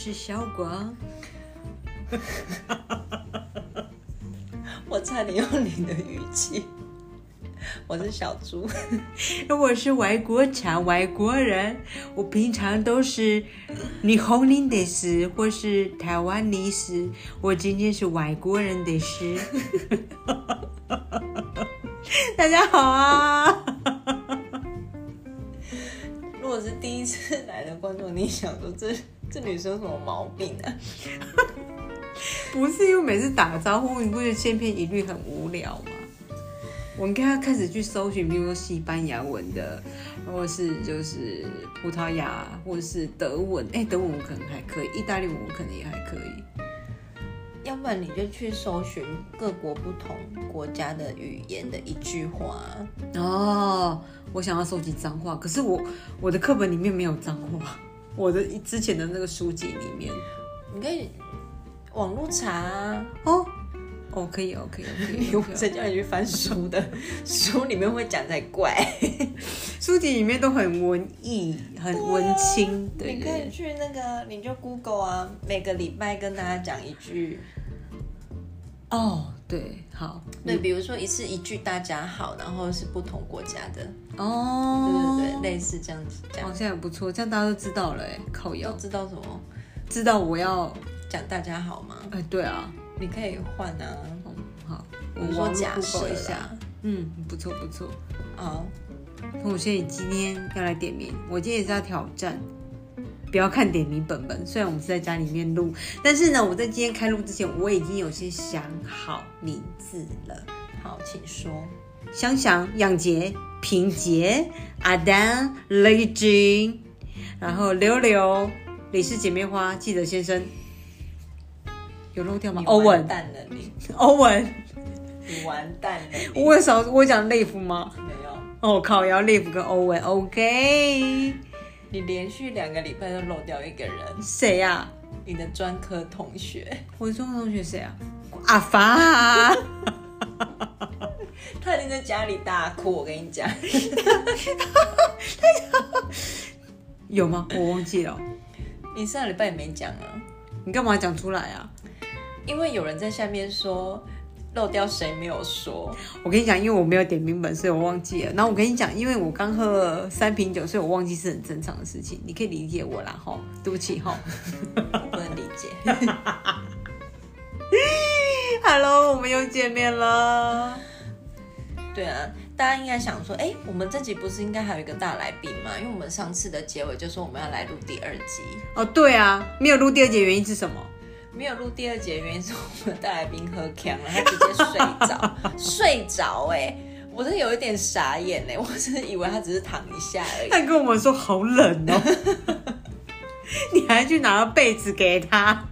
是小光。我差点用你的语气。我是小猪，我是外国腔外国人。我平常都是你红林的事或是台湾历史，我今天是外国人的斯。大家好啊！如果是第一次来的观众，你想说这这女生有什么毛病啊？不是因为每次打个招呼，你不觉得千篇一律很无聊吗？我们跟他开始去搜寻，比如说西班牙文的，或是就是葡萄牙，或者是德文。哎，德文我可能还可以，意大利文我可能也还可以。要不然你就去搜寻各国不同国家的语言的一句话。哦，我想要收集脏话，可是我我的课本里面没有脏话，我的之前的那个书籍里面，你可以网络查哦。哦，可以哦，可以哦，可以。我谁叫你去翻书的？书里面会讲才怪。书籍里面都很文艺，很文青。对，你可以去那个，你就 Google 啊，每个礼拜跟大家讲一句。哦，对，好。对，比如说一次一句“大家好”，然后是不同国家的。哦，对对对，类似这样子讲。好像也不错，这样大家都知道了。哎，靠腰。知道什么？知道我要讲“大家好”吗？哎，对啊。你可以换啊，好，我说假设一下，嗯，不错不错，好。那我现在今天要来点名，我今天也是要挑战，不要看点名本本。虽然我们是在家里面录，但是呢，我在今天开录之前，我已经有些想好名字了。好，请说。香香、杨杰、平杰、阿丹、雷军，然后刘刘、李氏姐妹花、记者先生。有漏掉吗？欧文，蛋了你，欧文，你完蛋了。我有少我讲内夫吗？没有。哦靠，要内夫跟欧文，OK。你连续两个礼拜都漏掉一个人，谁呀？你的专科同学。我的专科同学谁啊？阿发。他已经在家里大哭，我跟你讲。有吗？我忘记了。你上礼拜也没讲啊？你干嘛讲出来啊？因为有人在下面说漏掉谁没有说，我跟你讲，因为我没有点名本，所以我忘记了。然后我跟你讲，因为我刚喝了三瓶酒，所以我忘记是很正常的事情，你可以理解我啦，哈，对不起哈，不能理解。Hello，我们又见面了。对啊，大家应该想说，哎，我们这集不是应该还有一个大来宾吗？因为我们上次的结尾就说我们要来录第二集。哦，对啊，没有录第二集的原因是什么？没有录第二节，原因是我们大来宾喝呛了，他直接睡着，睡着哎，我真的有一点傻眼哎，我真的以为他只是躺一下而已。他跟我们说好冷哦，你还去拿了被子给他？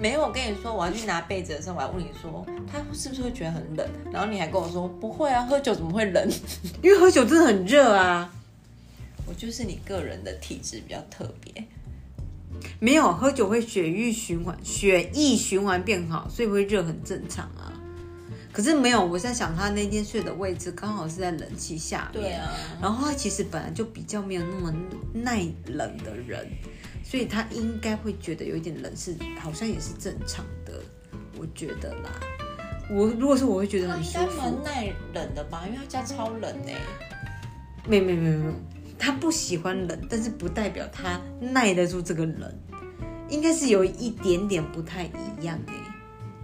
没有，我跟你说我要去拿被子的时候，我还问你说他是不是会觉得很冷，然后你还跟我说不会啊，喝酒怎么会冷？因为喝酒真的很热啊。我就是你个人的体质比较特别。没有喝酒会血液循环，血液循环变好，所以会热很正常啊。可是没有，我在想他那天睡的位置刚好是在冷气下面，对啊。然后他其实本来就比较没有那么耐冷的人，所以他应该会觉得有一点冷是好像也是正常的，我觉得啦。我如果是我会觉得很舒服，蛮耐冷的吧，因为他家超冷哎。没没没没。他不喜欢冷，但是不代表他耐得住这个冷，应该是有一点点不太一样哎，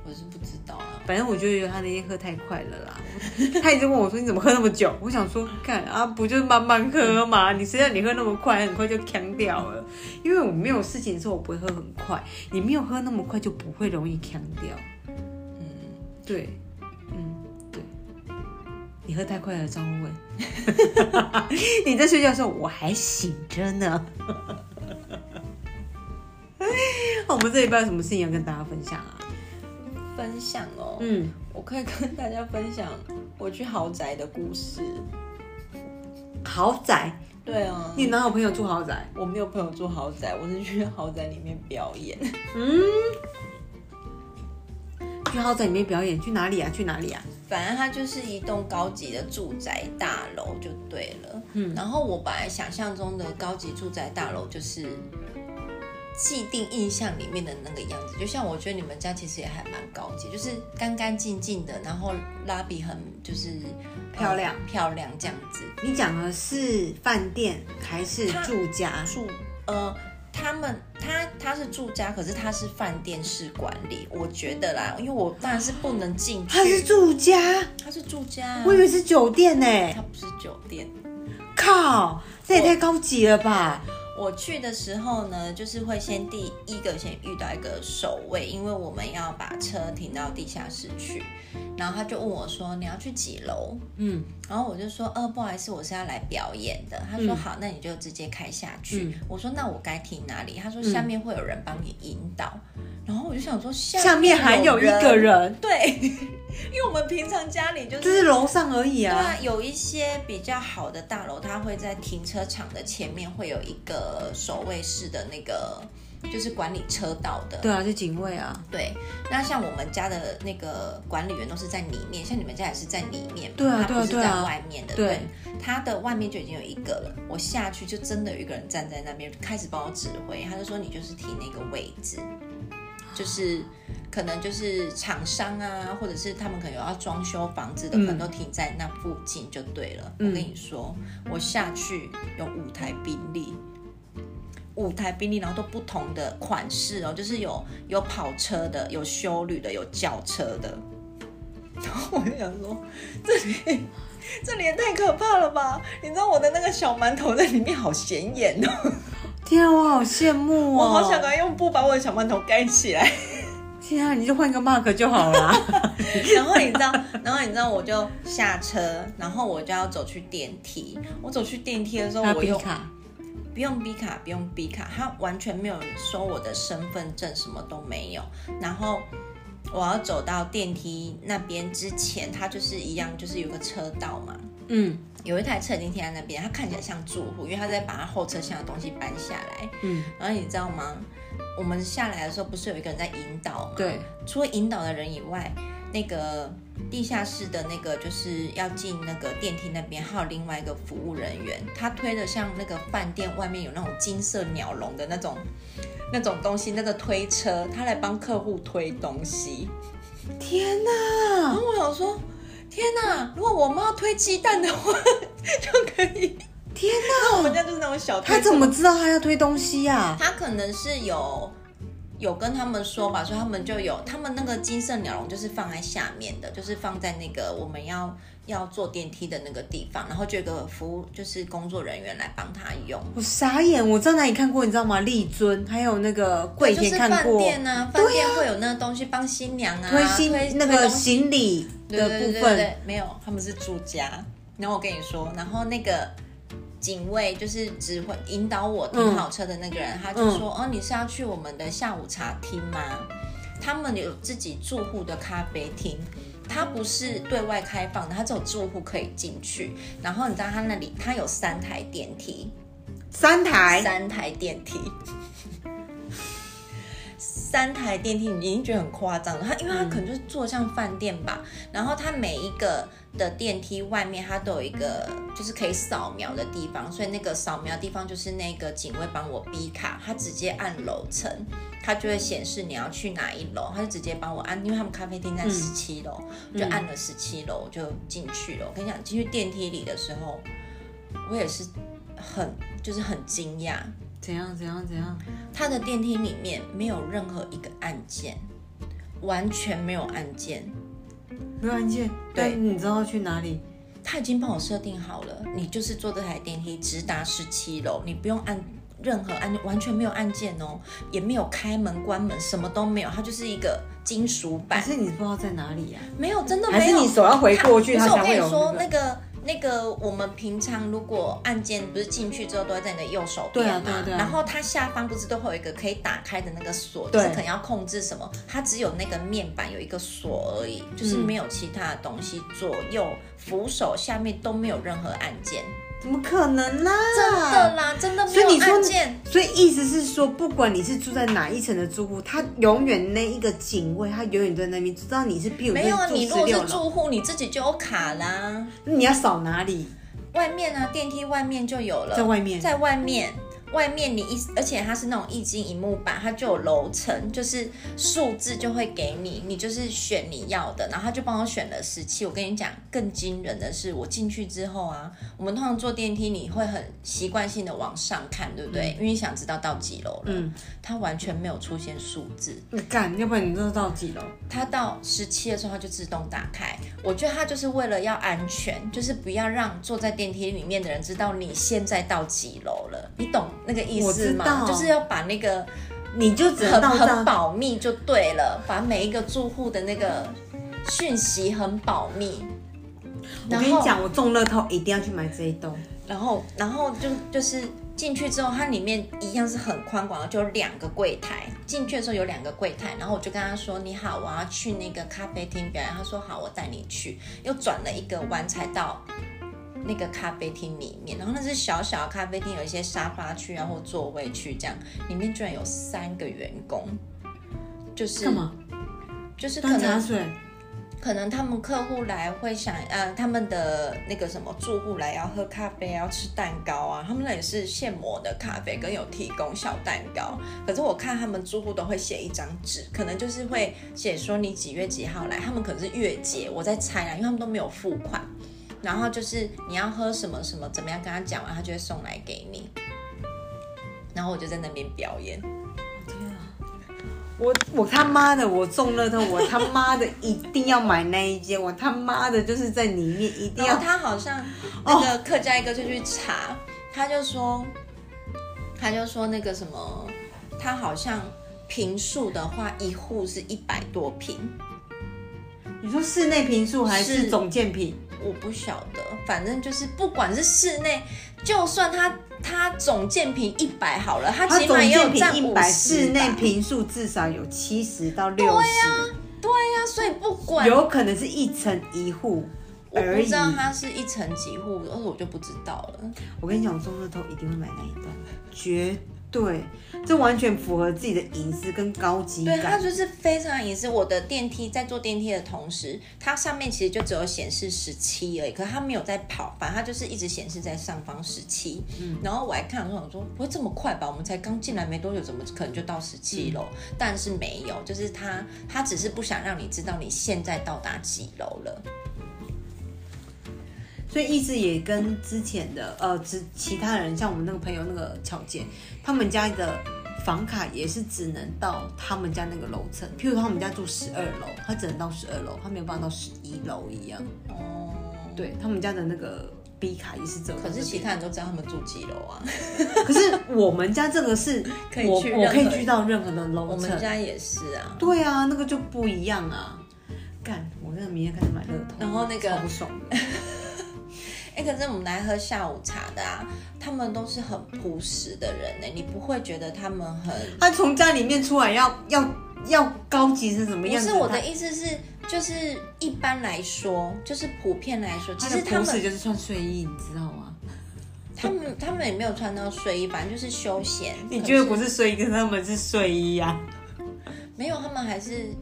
我是不知道啊。反正我就觉得他那天喝太快了啦，他一直问我说你怎么喝那么久？我想说看啊，不就是慢慢喝嘛？你谁让你喝那么快，很快就呛掉了。因为我没有事情的时候，我不会喝很快，你没有喝那么快，就不会容易呛掉。嗯，对。你喝太快了，张问。你在睡觉的时候，我还醒着呢。我们这一半有什么事情要跟大家分享啊？分享哦，嗯，我可以跟大家分享我去豪宅的故事。豪宅？对啊。你哪有朋友住豪宅？我没有朋友住豪宅，我是去豪宅里面表演。嗯。去豪宅里面表演，去哪里啊？去哪里啊？反正它就是一栋高级的住宅大楼就对了。嗯，然后我本来想象中的高级住宅大楼就是既定印象里面的那个样子。就像我觉得你们家其实也还蛮高级，就是干干净净的，然后拉比很就是漂亮呃漂亮这样子。你讲的是饭店还是住家？住呃，他们他他是住家，可是他是饭店式管理，我觉得啦，因为我当然是不能进去。他是住家，他是住家啊，我以为是酒店呢、他不是酒店。靠，这也太高级了吧！我去的时候呢，就是会先第一个先遇到一个守卫，因为我们要把车停到地下室去，然后他就问我说你要去几楼？嗯，然后我就说呃不好意思，我是要来表演的。他说嗯好，那你就直接开下去。嗯我说那我该停哪里？他说下面会有人帮你引导。然后我就想说下下面还有一个人，人，对，因为我们平常家里就是就是楼上而已啊。对啊，有一些比较好的大楼，它会在停车场的前面会有一个守卫室的那个，就是管理车道的。对啊，是警卫啊。对那像我们家的那个管理员都是在里面，像你们家也是在里面，对啊他不是在对啊对啊外面的。对，他的外面就已经有一个了，我下去就真的有一个人站在那边，开始帮我指挥，他就说你就是停那个位置。就是可能就是厂商啊，或者是他们可能有要装修房子的，嗯可能都停在那附近就对了。嗯我跟你说，我下去有五台宾利，五台宾利，然后都不同的款式哦，就是有有跑车的，有修旅的，有轿车的。然后我就想说，这里这里也太可怕了吧！你知道我的那个小馒头在里面好显眼哦，天啊，我好羡慕哦！我好想赶快用布把我的小馒头盖起来。天啊，你就换个 mark 就好了。然后你知道，然后你知道，我就下车，然后我就要走去电梯。我走去电梯的时候，我又不用 B 卡，不用 B 卡，他完全没有收我的身份证，什么都没有。然后我要走到电梯那边之前，他就是一样，就是有个车道嘛。嗯有一台车已经停在那边，他看起来像住户，因为他在把他后车厢的东西搬下来。嗯，然后你知道吗？我们下来的时候，不是有一个人在引导吗？对，除了引导的人以外，那个地下室的那个就是要进那个电梯那边，还有另外一个服务人员，他推的像那个饭店外面有那种金色鸟笼的那种那种东西，那个推车，他来帮客户推东西。天然！后我想说，天哪！如果我妈要推鸡蛋的话，就可以。天哪！我们家就是那种小。他怎么知道他要推东西呀、他可能是有有跟他们说吧，所以他们就有他们那个金色鸟笼就是放在下面的，就是放在那个我们要要坐电梯的那个地方，然后就有个服务就是工作人员来帮他用。我傻眼，我在哪里看过？你知道吗？丽尊还有那个桂就是饭田看过，店啊，饭店会有那个东西帮新娘啊推新那个行李的部对对对对分，，没有，他们是住家。然后我跟你说，然后那个警卫就是指挥引导我停好车的那个人，他就说：“哦，你是要去我们的下午茶厅吗？他们有自己住户的咖啡厅。”它不是对外开放的，它只有住户可以进去。然后你知道他那里他有三台电梯，三台，三台电梯，三台电梯，你已经觉得很夸张了。他因为他可能就是做像饭店吧，然后他每一个的电梯外面它都有一个就是可以扫描的地方，所以那个扫描地方就是那个警卫帮我逼卡，他直接按楼层，它就会显示你要去哪一楼，他就直接帮我按，因为他们咖啡厅在十七楼，我就按了十七楼，就进去了。我跟你讲，进去电梯里的时候，我也是很就是很惊讶，怎样怎样怎样？他的电梯里面没有任何一个按键，完全没有按键。没有按键，对你知道去哪里？他已经帮我设定好了，你就是坐这台电梯直达十七楼，你不用按任何按，完全没有按键哦，也没有开门关门，什么都没有，它就是一个金属板，可是你不知道在哪里呀、没有，真的没有。是你手要回过去，不是我跟你说，那个？那个，我们平常如果按键不是进去之后都会在你的右手边嘛，对啊对啊对啊。然后它下方不是都会有一个可以打开的那个锁，就是可能要控制什么，它只有那个面板有一个锁而已，就是嗯。没有其他的东西，左右扶手下面都没有任何按键，怎么可能啦？真的啦，真的没有所以你说按键。所以意思是说，不管你是住在哪一层的住户，他永远那一个警卫，他永远都在那边，知道你是，譬如没有啊，住你如果是住户，你自己就有卡啦。那你要扫哪里？外面啊，电梯外面就有了，在外面在外面，外面你一，而且它是那种液晶荧幕板，它就有楼层，就是数字就会给你，你就是选你要的，然后他就帮我选了十七。我跟你讲，更惊人的是，我进去之后啊，我们通常坐电梯，你会很习惯性的往上看，对不对？因为你想知道到几楼了。嗯。它完全没有出现数字。你干，要不然你知道到几楼？它到十七的时候，它就自动打开。我觉得它就是为了要安全，就是不要让坐在电梯里面的人知道你现在到几楼了。你懂？那个意思吗？就是要把那个，你就很很保密就对了，把每一个住户的那个讯息很保密。我跟你讲，我中乐透一定要去买这一栋。然后，然后就就是进去之后，它里面一样是很宽广的，就有两个柜台。进去的时候有两个柜台，然后我就跟他说：“你好，我要去那个咖啡厅表演。”他说：“好，我带你去。”又转了一个弯才到。那个咖啡厅里面，然后那是小小的咖啡厅，有一些沙发区啊或座位区，这样里面居然有三个员工，就是干嘛？就是可能水，可能他们客户来会想，呃，他们的那个什么住户来要喝咖啡，要吃蛋糕啊，他们那也是现磨的咖啡，跟有提供小蛋糕。可是我看他们住户都会写一张纸，可能就是会写说你几月几号来，他们可能是月结，我在猜啊，因为他们都没有付款。然后就是你要喝什么什么怎么样，跟他讲完，他就会送来给你。然后我就在那边表演。天啊！我我他妈的，我中了头，我他妈的一定要买那一间，我他妈的就是在里面一定要。他好像那个客家一哥就去查，他就说，他就说那个什么，他好像平数的话，一户是一百多平。你说室内平数还是总建平？我不晓得，反正就是不管是室内，就算它它总建平一百好了，它起码也有占五十。室内平数至少有七十到六十。对呀，对呀，所以不管有可能是一层一户，我不知道它是一层几户，而且我就不知道了。我跟你讲，我中日头一定会买那一栋，绝。对，这完全符合自己的隐私跟高级感。对，它就是非常隐私。我的电梯在坐电梯的同时，它上面其实就只有显示十七而已，可是它没有在跑，反正它就是一直显示在上方十七。嗯，然后我还看，我想说不会这么快吧？我们才刚进来没多久，怎么可能就到十七楼？但是没有，就是它，它只是不想让你知道你现在到达几楼了。所以意思也跟之前的呃，之其他人像我们那个朋友那个巧姐，他们家的房卡也是只能到他们家那个楼层。譬如他们家住十二楼，他只能到十二楼，他没有办法到十一楼一样。哦，对他们家的那个 B 卡也是这可是其他人都知道他们住几楼啊？可是我们家这个是可以去，我可以去到任何的楼层。我们家也是啊。对啊，那个就不一样啊。干，我真的明天开始买乐透，然后那个超爽的。哎，可是我们来喝下午茶的啊，他们都是很朴实的人呢，你不会觉得他们很……他从家里面出来要要要高级是什么样子？不是我的意思是，就是一般来说，就是普遍来说，其实他们就是穿睡衣，你知道吗？他们他们也没有穿到睡衣，反正就是休闲。你觉得不是睡衣，跟他们是睡衣呀？没有，他们还是。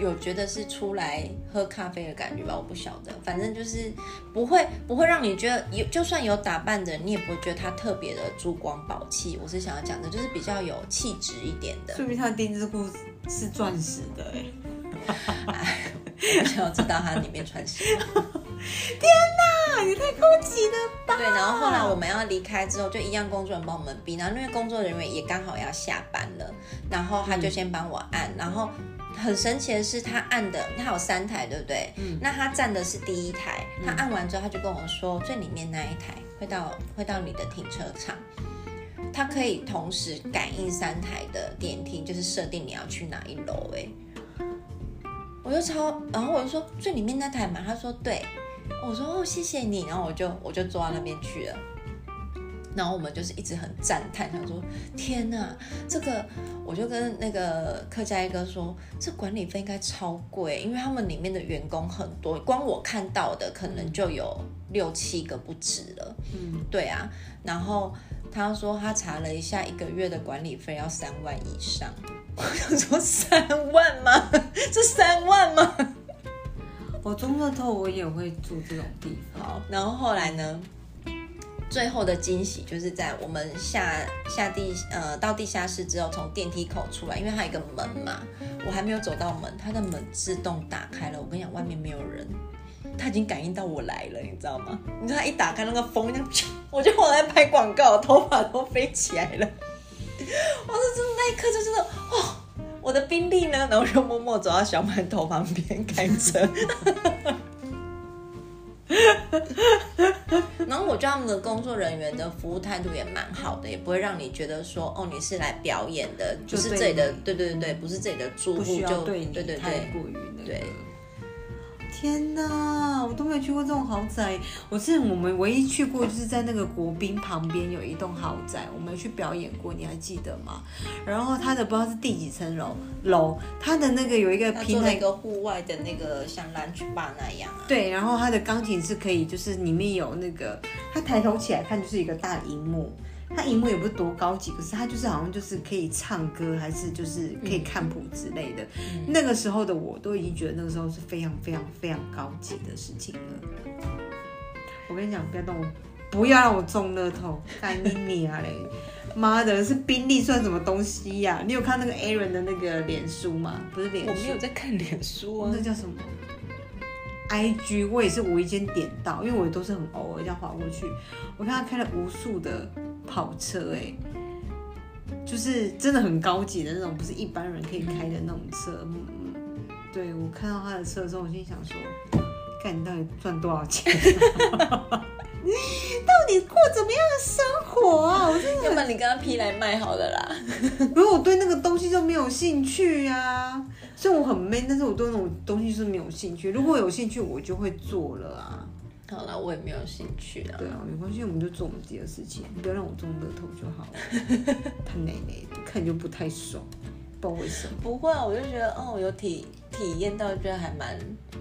有觉得是出来喝咖啡的感觉吧？我不晓得，反正就是不会不会让你觉得有，就算有打扮的，你也不会觉得他特别的珠光宝气。我是想要讲的，就是比较有气质一点的。说明他的丁字裤是钻石的哎，我想要知道它里面穿什么。天哪，也太高级了吧！对，然后后来我们要离开之后，就一样工作人员帮我们逼，然后因为工作人员也刚好要下班了，然后他就先帮我按，然后。很神奇的是，他按的，他有三台，对不对？嗯。那他站的是第一台，他按完之后，他就跟我说，最里面那一台会到会到你的停车场，它可以同时感应三台的电梯，就是设定你要去哪一楼。哎，我就超，然后我就说最里面那台嘛，他说对，我说哦谢谢你，然后我就我就坐到那边去了。然后我们就是一直很赞叹，想说天哪，这个我就跟那个客家一哥说，这管理费应该超贵，因为他们里面的员工很多，光我看到的可能就有六七个不止了。嗯，对啊。然后他说他查了一下，一个月的管理费要三万以上。我想说三万吗？这三万吗？我中乐透我也会住这种地方。好，然后后来呢？最后的惊喜就是在我们下下地呃到地下室之后，从电梯口出来，因为它有一个门嘛，我还没有走到门，它的门自动打开了。我跟你讲，外面没有人，它已经感应到我来了，你知道吗？你知道它一打开那个风，我就往在拍广告，头发都飞起来了。我说真的那一刻就真的哦，我的宾利呢？然后就默默走到小馒头旁边开车。然后我觉得他们的工作人员的服务态度也蛮好的，也不会让你觉得说哦你是来表演的，不是这里的，对对对对，不是这里的住户就对对对太过于那对。天哪，我都没有去过这种豪宅。我是我们唯一去过就是在那个国宾旁边有一栋豪宅，我们去表演过，你还记得吗？然后它的不知道是第几层楼楼，它的那个有一个平台，一个户外的那个像 lunch bar 那样啊。对，然后它的钢琴是可以，就是里面有那个，它抬头起来看就是一个大荧幕。它荧幕也不是多高级，可是它就是好像就是可以唱歌，还是就是可以看谱之类的。那个时候的我都已经觉得那个时候是非常非常非常高级的事情了。我跟你讲，不要动我，不要让我中乐透，干你你啊嘞！妈的，是宾利算什么东西呀？你有看那个 Aaron 的那个脸书吗？不是脸书，我没有在看脸书啊。那叫什么？IG，我也是无意间点到，因为我都是很偶尔这样划过去，我看他开了无数的。跑车哎，就是真的很高级的那种，不是一般人可以开的那种车。对我看到他的车的时候，我心想说：，看你到底赚多少钱？到底过怎么样的生活啊？我真的，要不然你跟他批来卖好了啦。不是我对那个东西就没有兴趣呀。虽然我很 man，但是我对那种东西是没有兴趣。如果有兴趣，我就会做了啊。好了，我也没有兴趣啊。对啊，没关系，我们就做我们自己的事情，不要让我中乐透就好了。他奶奶的看就不太爽，不知道为什么。不会啊，我就觉得哦，有体体验到，觉得还蛮，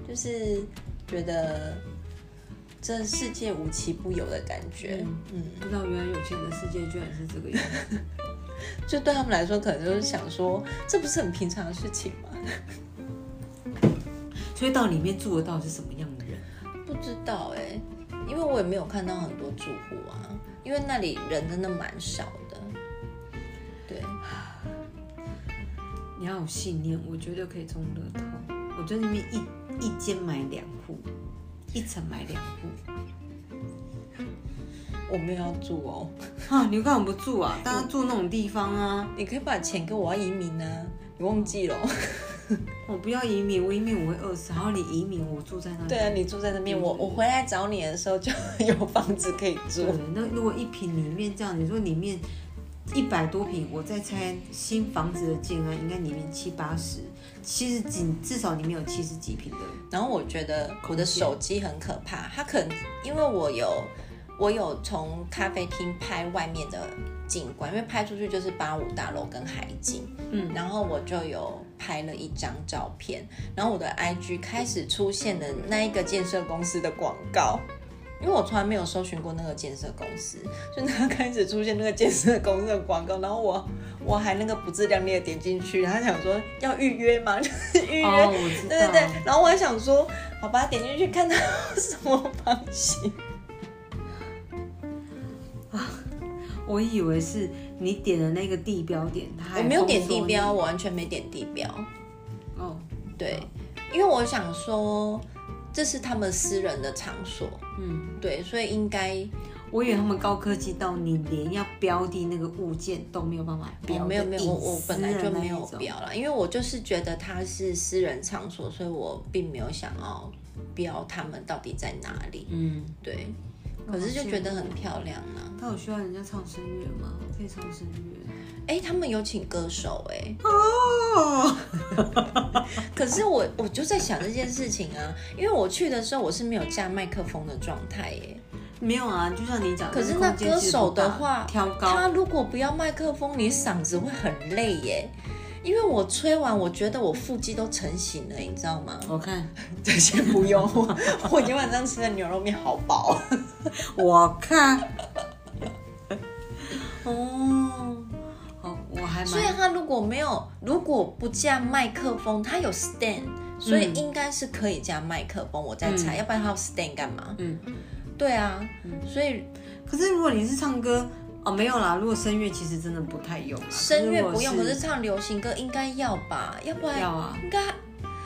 就是觉得这世界无奇不有的感觉。嗯，不知道原来有钱的世界居然是这个样子。就对他们来说，可能就是想说，这不是很平常的事情吗？所以到里面住得到底是什么样的人？不知道哎，因为我也没有看到很多住户啊，因为那里人真的蛮少的。对，你要有信念，我觉得可以中乐透。我在那边一一间买两户，一层买两户。我没有要住哦。啊，你干嘛不住啊？大家住那种地方啊？你可以把钱给我，要移民啊？你忘记了？我不要移民，我移民我会饿死。然后你移民，我住在那。对啊，你住在那边，我我回来找你的时候就有房子可以住。那如果一平里面这样，你说里面一百多平，我在猜新房子的建安应该里面七八十，七十几，至少里面有七十几平的。然后我觉得我的手机很可怕，它可能因为我有我有从咖啡厅拍外面的。景观，因为拍出去就是八五大楼跟海景，嗯，然后我就有拍了一张照片，然后我的 IG 开始出现的那一个建设公司的广告，因为我从来没有搜寻过那个建设公司，所以它开始出现那个建设公司的广告，然后我我还那个不自量力的点进去，他想说要预约吗，就是预约，对对对，然后我还想说，好吧，点进去看它 什么房型。我以为是你点的那个地标点，他我没有点地标，我完全没点地标。哦，对，因为我想说这是他们私人的场所，嗯，对，所以应该我以为他们高科技到你连要标的那个物件都没有办法标，没有没有，我我本来就没有标了，因为我就是觉得它是私人场所，所以我并没有想要标他们到底在哪里。嗯，对。可是就觉得很漂亮啊！他有需要人家唱声乐吗？可以唱声乐。哎，他们有请歌手哎。哦。可是我我就在想这件事情啊，因为我去的时候我是没有架麦克风的状态耶。没有啊，就像你讲。可是那歌手的话，挑高，他如果不要麦克风，你嗓子会很累耶。因为我吹完，我觉得我腹肌都成型了，你知道吗？我看，这些不用，我今天晚上吃的牛肉面好饱。我看，哦，好，我还所以他如果没有，如果不加麦克风，他有 stand，所以应该是可以加麦克风。我在猜，要不然他 stand 干嘛？嗯。对啊，嗯所以可是如果你是唱歌，哦，没有啦，如果声乐其实真的不太用啦。声乐不用，可是唱流行歌应该要吧？要不然要啊应该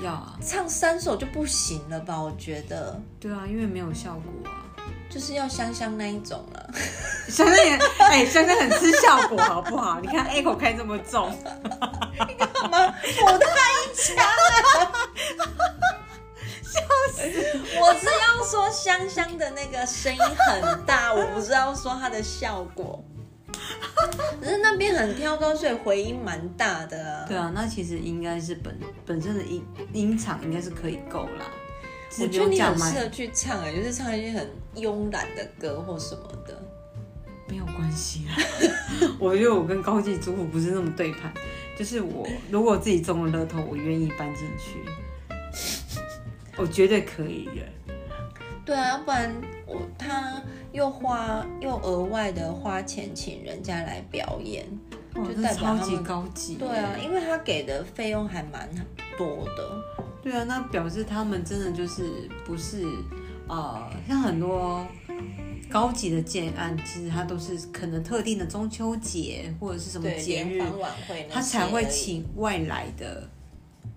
要啊，唱三首就不行了吧？我觉得对啊，因为没有效果啊。就是要香香那一种了。香香也，哎、香香很吃效果，好不好？你看 echo 开这么重，好吗？我太强了！我是要说香香的那个声音很大，我不是要说它的效果。可是那边很挑高，所以回音蛮大的啊。对啊，那其实应该是本本身的音音场应该是可以够啦，我觉得你很适合去唱哎、就是唱一些很慵懒的歌或什么的。没有关系啊。我觉得我跟高级主妇不是那么对盘，就是我如果自己中了乐透，我愿意搬进去，我绝对可以的。对啊，要不然我他又花又额外的花钱请人家来表演，哇，就这超级代表他们高级。对啊，，因为他给的费用还蛮多的。对啊，那表示他们真的就是不是呃，像很多高级的建案，其实它都是可能特定的中秋节或者是什么，节日他才会。请外来的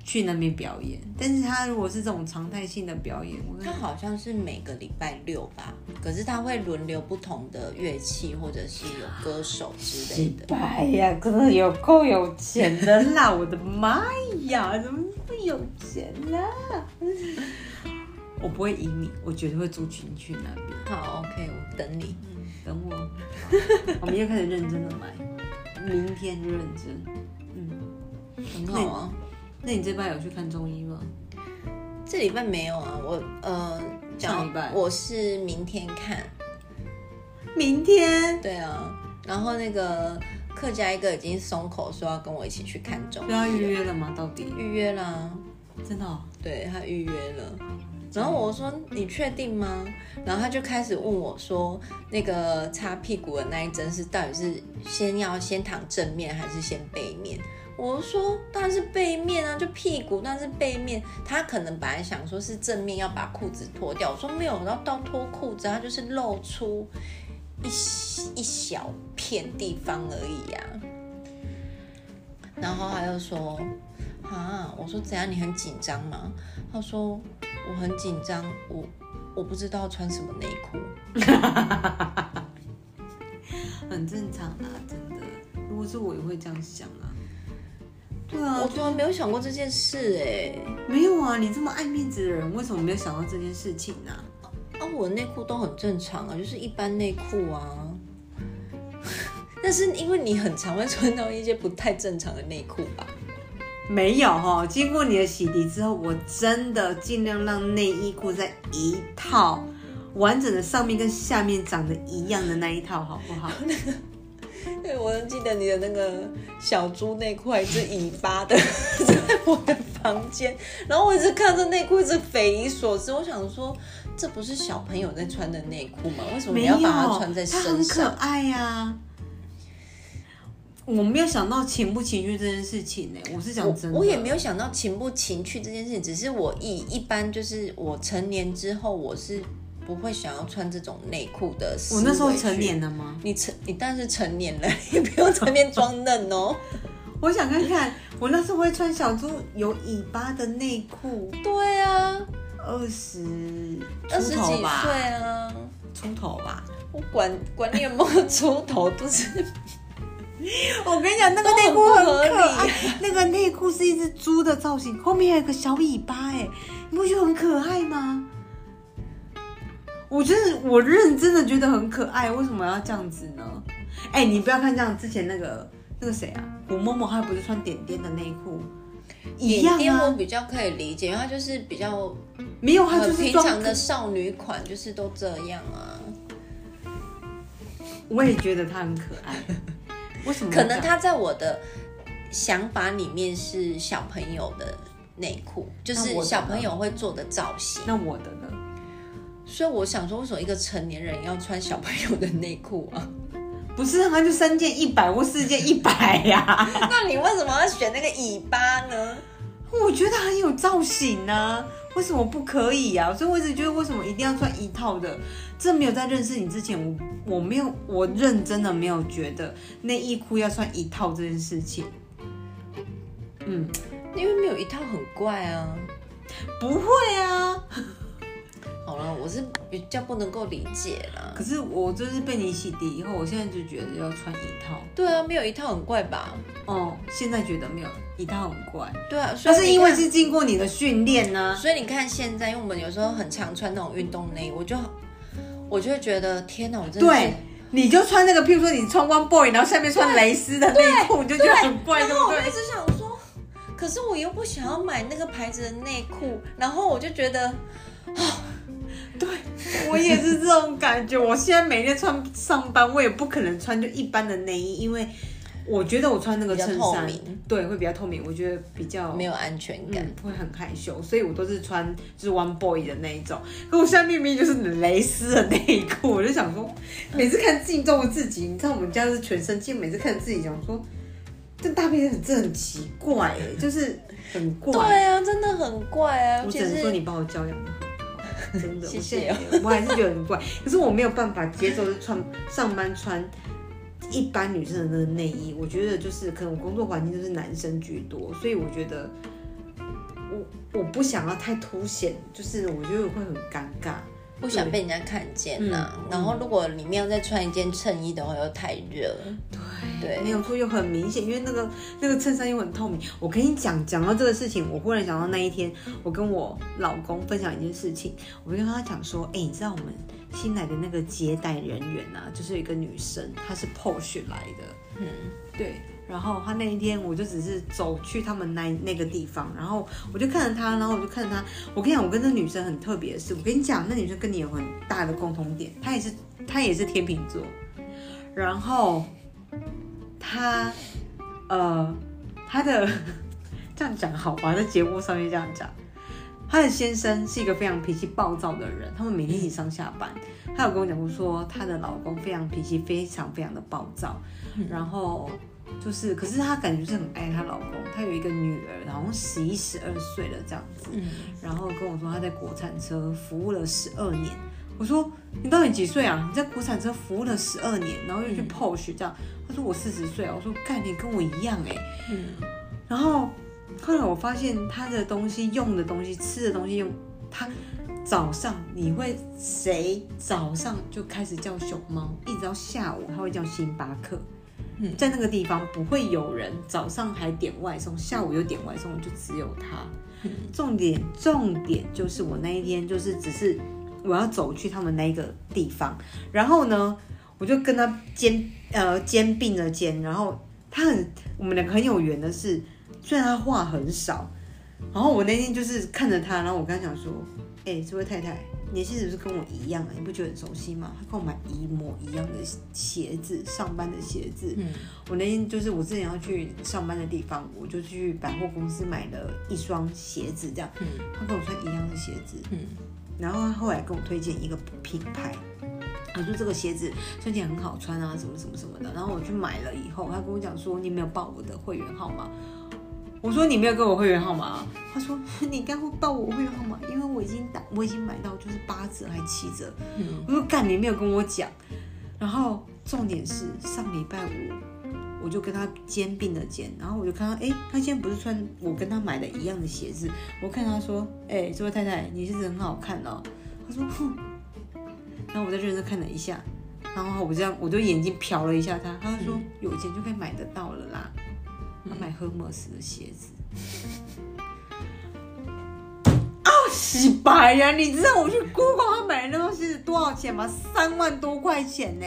去那边表演。但是他如果是这种常态性的表演，我他好像是每个礼拜六吧，可是他会轮流不同的乐器或者是有歌手之类的。哎呀，真的有够有钱的啦！我的妈呀，怎么那么有钱呢？我不会移民，我绝对会租群去那边。好，OK，我等你。等我，我们又开始认真的买，明天认真。嗯很好啊。那你这班有去看中医吗？这礼拜没有啊，我呃，上礼拜我是明天看。明天对啊，然后那个客家一个已经松口说要跟我一起去看中医要预约了吗？到底预约啦，真的、哦？对他预约了。然后我说你确定吗？然后他就开始问我说，那个擦屁股的那一针是到底是先要先躺正面还是先背面？我说当然是背面啊，就屁股但是背面。他可能本来想说是正面要把裤子脱掉，我说没有，然后到脱裤子，他就是露出一一小片地方而已呀、然后他又说啊，我说怎样？你很紧张吗？他说我很紧张，我我不知道穿什么内裤。很正常啊，真的。如果是我也会这样想啊。对啊我，从来没有想过这件事哎、没有啊，你这么爱面子的人，为什么没有想到这件事情呢、啊，我的内裤都很正常啊，就是一般内裤啊。但是因为你很常会穿到一些不太正常的内裤吧？没有哈、经过你的洗涤之后，我真的尽量让内衣裤在一套完整的上面跟下面长得一样的那一套，好不好？对，我记得你的那个小猪内裤还是尾巴的，在我的房间，然后我一直看着内裤，一直匪夷所思。我想说，这不是小朋友在穿的内裤吗？为什么你，要把它穿在它身很可上？爱呀、我没有想到情不情趣这件事情呢、我是讲真的，我也没有想到情不情趣这件事情，只是我一一般就是我成年之后，我是不会想要穿这种内裤的。我那时候成年，了吗？你成你但是成年了，你不用在那边装嫩哦。我想看看，我那时候会穿小猪有尾巴的内裤，对啊，二十二十几岁啊。出头吧。我管管你有没有出头，都是 我跟你讲，那个内裤很可爱，那个内裤是一只猪的造型，后面还有个小尾巴，哎，你不觉得很可爱吗？我觉得我认真的觉得很可爱，为什么要这样子呢？哎、你不要看这样，之前那个那个谁啊，胡某某他不是穿点点的内裤，一样点点我啊，比较可以理解，因为它就是比较没有，他就是平常的少女款，就是都这样啊。我也觉得他很可爱，为什么？可能他在我的想法里面是小朋友的内裤，就是小朋友会做的造型。那我的呢？所以我想说，为什么一个成年人要穿小朋友的内裤啊？不是，啊就三件一百或四件一百呀。那你为什么要选那个尾巴呢？我觉得很有造型啊，为什么不可以啊、所以我一直觉得为什么一定要穿一套的？这没有在认识你之前，我我没有，我认真的没有觉得内衣裤要穿一套这件事情。嗯，因为没有一套很怪啊。不会啊。好了，我是比较不能够理解啦。可是我就是被你洗涤以后，我现在就觉得要穿一套。对啊，没有一套很怪吧？哦，现在觉得没有一套很怪，对啊，那是因为是经过你的训练呢。所以你看现在，因为我们有时候很常穿那种运动内衣，我就我就会觉得天哪，我真的是对，你就穿那个，譬如说你穿 One Boy，然后下面穿蕾丝的内裤，你就觉得很怪，对然后不对？我就一直想说，可是我又不想要买那个牌子的内裤，然后我就觉得我也是这种感觉。我现在每天穿上班，我也不可能穿就一般的内衣，因为我觉得我穿那个衬衫，对，会比较透明，我觉得比较没有安全感。嗯，会很害羞，所以我都是穿就是 One Boy 的那一种。可我现在明明就是蕾丝的内裤，我就想说，每次看镜中的自己，你知道我们家是全身镜，每次看自己想说，这搭配很真的很奇怪哎，就是很怪。对啊，真的很怪啊，我只能说你把我教养的好，真的，谢谢我还是觉得很怪。可是 我没有办法接受，是穿上班穿一般女生的那个内衣。我觉得就是可能我工作环境就是男生居多，所以我觉得我我不想要太凸显，就是我觉得会很尴尬。不想被人家看见呐、嗯然后如果里面要再穿一件衬衣的话，又太热。对对没有错，又很明显，因为那个那个衬衫又很透明。我跟你讲，讲到这个事情，我忽然想到那一天，我跟我老公分享一件事情，我就跟他讲说，哎、你知道我们新来的那个接待人员啊，就是有一个女生，她是 Porsche 来的，嗯，对。然后他那一天，我就只是走去他们那那个地方，然后我就看着他，然后我就看着他。我跟你讲，我跟这女生很特别的是，我跟你讲，那女生跟你有很大的共同点，她也是她也是天秤座，然后她呃她的 这样讲好吧，在节目上面这样讲。她的先生是一个非常脾气暴躁的人，他们每天一起上下班。她有跟我讲过说，她的老公非常脾气非常非常的暴躁，然后就是，可是她感觉是很爱她老公。她有一个女儿，好像十一十二岁了这样子，嗯，然后跟我说她在国产车服务了十二年。我说你到底几岁啊？你在国产车服务了十二年，然后又去 Porsche 这样。她说我四十岁啊。我说概念跟我一样哎、嗯，然后后来我发现他的东西、用的东西、吃的东西用，他早上你会谁早上就开始叫熊猫，一直到下午他会叫星巴克。嗯在那个地方不会有人早上还点外送，下午又点外送，就只有他。嗯重点重点就是我那一天就是只是我要走去他们那个地方，然后呢，我就跟他肩呃肩并着肩，然后他很我们两个很有缘的是，虽然他话很少，然后我那天就是看着他，然后我跟他讲说，哎、这位太太年纪是不是跟我一样啊？你不觉得很熟悉吗？他跟我买一模一样的鞋子，上班的鞋子。嗯我那天就是我之前要去上班的地方，我就去百货公司买了一双鞋子，这样。嗯他跟我穿一样的鞋子，嗯然后他后来跟我推荐一个品牌，他说这个鞋子穿起来很好穿啊，什么什么什么的。然后我去买了以后，他跟我讲说你没有报我的会员号码。我说你没有给我会员号码啊？他说 你该会报我会员号码，因为我已经打我已经买到就是八折还七折。嗯我说干你没有跟我讲。然后重点是上礼拜五我就跟他肩并着肩，然后我就看到，哎，他今天不是穿我跟他买的一样的鞋子，我看他说，哎，这位太太，你鞋子很好看哦。他说，哼。然后我再认真看了一下，然后我这样，我就眼睛瞟了一下他，他就说，有钱就可以买得到了啦。他买 Hermes 的鞋子。啊，洗白呀！你知道我去 Google 他买的那双鞋子多少钱吗？三万多块钱呢，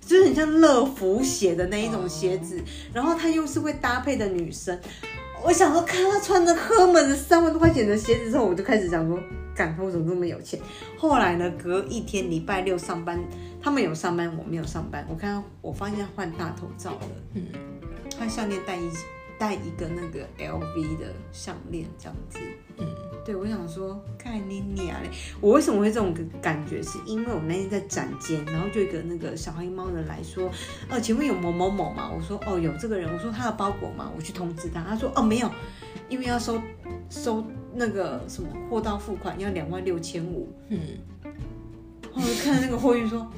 就是很像乐福鞋的那一种鞋子，然后她又是会搭配的女生。我想说，看她穿着 Hermes 三万多块钱的鞋子之后，我就开始想说，干，她为什么这么有钱？后来呢，隔一天礼拜六上班，他们有上班，我没有上班。我看，我发现她换大头照了。嗯她项链戴一戴一个那个 LV 的项链，这样子。嗯对，我想说，看你娘嘞！我为什么会这种感觉？是因为我那天在展间，然后就一个那个小黑猫的来说，呃，请问有某某某吗？我说哦有这个人，我说他的包裹吗？我去通知他，他说哦没有，因为要收收那个什么货到付款要两万六千五，嗯，然后我就看那个货运说，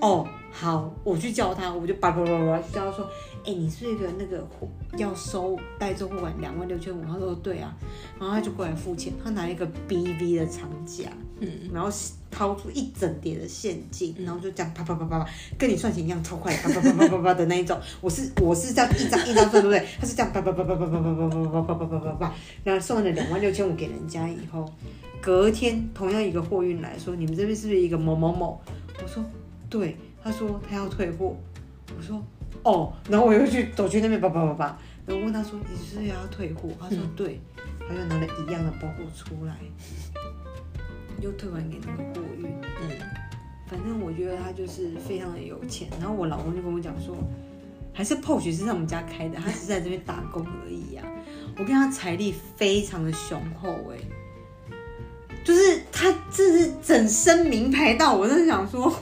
哦，好，我去叫他，我就叭叭叭叭去叫他说，哎、你是一个那个货要收代收货款两万六千五，他说对啊，然后他就过来付钱，他拿一个 BV 的长夹，嗯，然后掏出一整叠的现金，然后就这样啪啪啪啪啪，跟你算钱一样超快，啪啪啪啪啪啪的那一种。我是我是这样一张一张算，对不对？他是这样啪啪啪啪啪啪啪啪啪啪啪啪啪啪啪，然后送了两万六千五给人家以后，隔天同样一个货运来说，你们这边是不是一个某某某？我说对，他说他要退货，我说哦，然后我又去走去那边叭叭叭叭，然后问他说你是不是要退货？他说对，他就拿了一样的包裹出来。又退还给那个货运，嗯，反正我觉得他就是非常的有钱。然后我老公就跟我讲说，还是 POS 是在我们家开的，他只是在这边打工而已啊。我跟他财力非常的雄厚哎、就是他这是整身名牌到，我真的想说，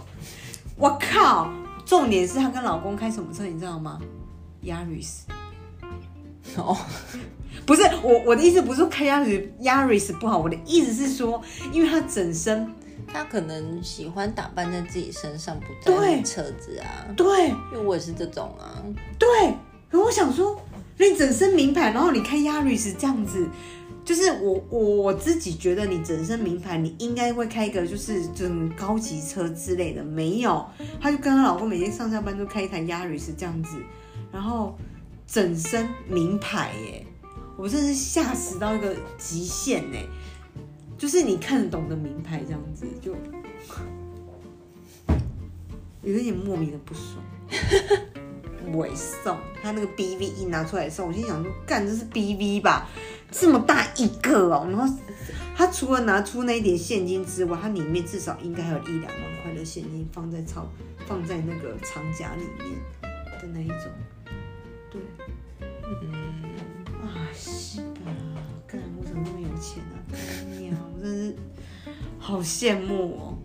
我靠！重点是她跟老公开什么车，你知道吗？Yaris。哦，不是我我的意思不是说开 Yaris Yaris 不好，我的意思是说，因为她整身她可能喜欢打扮在自己身上，不在车子啊。对因为我也是这种啊，对，然后我想说，你整身名牌，然后你开 Yaris 这样子，就是我我自己觉得你整身名牌，你应该会开一个就是这种高级车之类的，没有，她就跟她老公每天上下班都开一台 Yaris 这样子，然后整身名牌耶，我真是吓死到一个极限呢，就是你看得懂的名牌这样子就。有一点莫名的不爽，尾送他那个 BV 一拿出来送，我心想说，干这是 BV 吧，这么大一个哦，然后他除了拿出那一点现金之外，他里面至少应该还有一两万块的现金放在钞放在那个长夹里面的那一种，对，嗯，啊，是吧？干，我怎么那么有钱啊？呀，我真是好羡慕哦。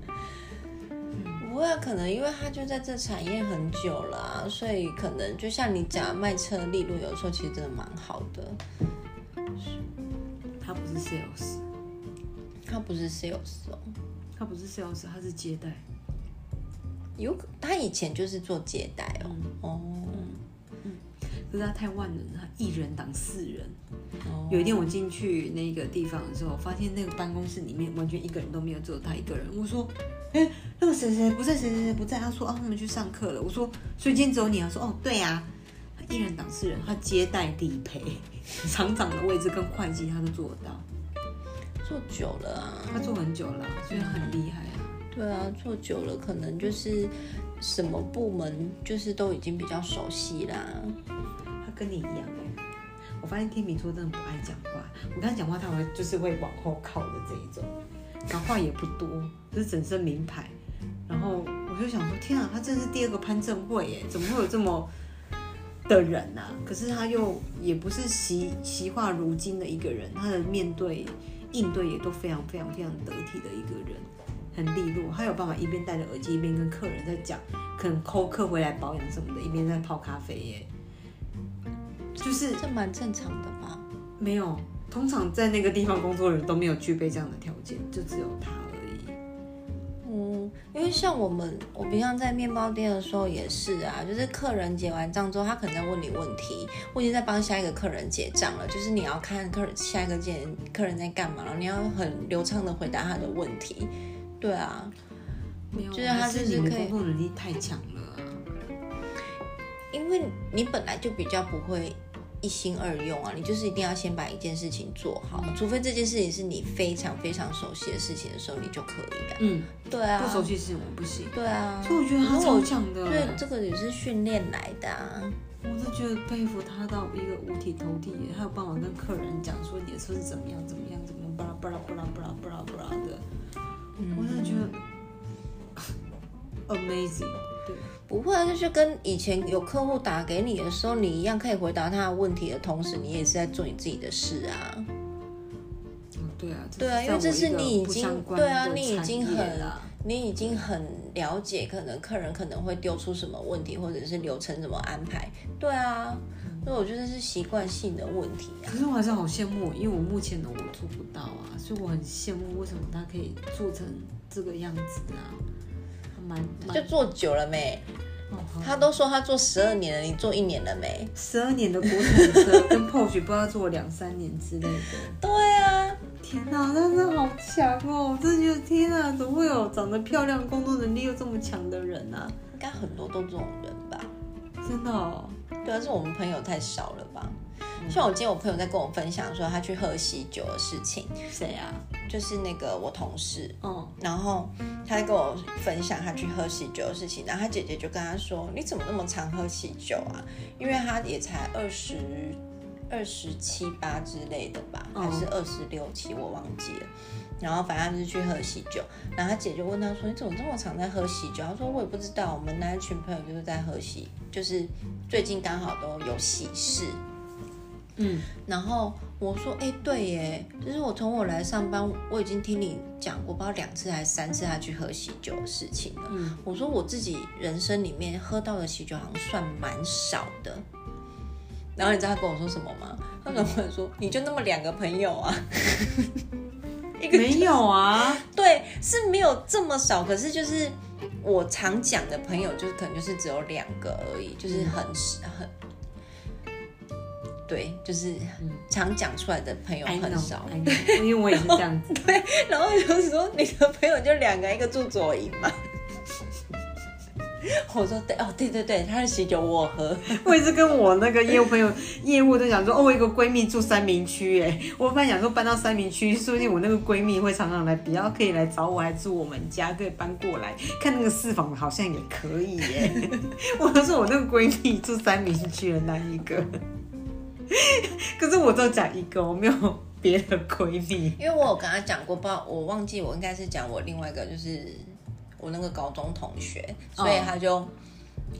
不会啊，可能因为他就在这产业很久了、所以可能就像你讲，卖车利润有时候其实真的蛮好的。他不是 sales，他不是 sales 哦，他不是 sales，他是接待。有可他以前就是做接待哦。哦，嗯可是他太万能了，他一人挡四人。哦有一天我进去那个地方的时候，发现那个办公室里面完全一个人都没有，只有他一个人。我说：“哎、那个谁谁不在，谁谁谁不在。”他说：“啊，他们去上课了。”我说：“所以今天只有你啊？”说：“哦，对呀、他一人当四人，他接待地陪，厂长的位置跟会计他都做得到。做久了啊，他做很久了，所以很厉害啊。对啊，做久了可能就是什么部门就是都已经比较熟悉啦。他跟你一样哎、我发现天秤座真的不爱讲话。我跟他讲话，他会就是会往后靠的这一种，然后话也不多，就是整身名牌。然后我就想说，天啊，他真的是第二个潘正惠耶，怎么会有这么的人啊？可是他又也不是习习化如今的一个人，他的面对应对也都非常非常非常得体的一个人，很利落。他有办法一边戴着耳机，一边跟客人在讲，可能扣客回来保养什么的，一边在泡咖啡耶。就是这蛮正常的吧？没有，通常在那个地方工作的人都没有具备这样的条件，就只有他。嗯，因为像我们，我平常在面包店的时候也是啊，就是客人结完账之后，他可能在问你问题，我已经在帮下一个客人结账了，就是你要看客人下一个见客人在干嘛，然后你要很流畅的回答他的问题。对啊，没有，就是他就是可以工作能力太强了啊、因为你本来就比较不会一心二用啊，你就是一定要先把一件事情做好，除非这件事情是你非常非常熟悉的事情的时候，你就可以啊。嗯，对啊，不熟悉的事情我不行，对啊，所以我觉得他超强的。对，这个也是训练来的啊。我都觉得佩服他到一个五体投地耶，他有办法跟客人讲说你的车是怎么样怎么样怎么样，巴拉巴拉巴拉巴拉巴拉巴拉的，我真的觉得 amazing。对，不会啊，就是跟以前有客户打给你的时候，你一样可以回答他的问题的同时，你也是在做你自己的事啊。哦对啊，对啊，因为这是你已经对啊，你已经很你已经很了解，可能客人可能会丢出什么问题，或者是流程怎么安排。对啊，所以我觉得是习惯性的问题啊。可是我还是好羡慕，因为我目前的我做不到啊，所以我很羡慕为什么他可以做成这个样子啊，还就做久了没？他都说他做十二年了，你做一年了没？十二年的国产车跟 Porsche 不知道做两三年之类的。对啊，天哪，他真的好强哦！我真的觉得天哪，怎么会有长得漂亮、工作能力又这么强的人啊？应该很多都这种人吧？真的哦，对啊，是我们朋友太少了吧？像我今天我朋友在跟我分享说他去喝喜酒的事情，谁啊？就是那个我同事，嗯，然后他在跟我分享他去喝喜酒的事情，然后他姐姐就跟他说：“你怎么那么常喝喜酒啊？因为他也才二十二十七八之类的吧，嗯还是二十六七，我忘记了。然后反正他就是去喝喜酒，然后他姐就问他说：“你怎么这么常在喝喜酒？”他说：“我也不知道，我们那一群朋友就是在喝喜，就是最近刚好都有喜事。”嗯，然后我说：“哎、对耶，就是我从我来上班，我已经听你讲过，不知道两次还是三次他去喝喜酒的事情了。嗯我说我自己人生里面喝到的喜酒好像算蛮少的。然后你知道他跟我说什么吗？他跟我说：“你就那么两个朋友啊？” 一个没有啊，对，是没有这么少，可是就是我常讲的朋友，就是可能就是只有两个而已，就是很很，对，就是常讲出来的朋友很少。I know，因为我也是这样子。对然后就是说你的朋友就两个，一个住左营嘛。我说对哦，对对对，他的喜酒我喝，我也是跟我那个业务朋友业务都讲说，哦，我有一个闺蜜住三明区，哎，我本来想说搬到三明区，说不定我那个闺蜜会常常来，比较可以来找我，还住我们家，可以搬过来看那个四房，好像也可以耶。我都说我那个闺蜜住三明区的那一个，可是我只有讲一个，我没有别的闺蜜。因为我有跟他讲过，不知道我忘记我应该是讲我另外一个就是我那个高中同学，所以他就、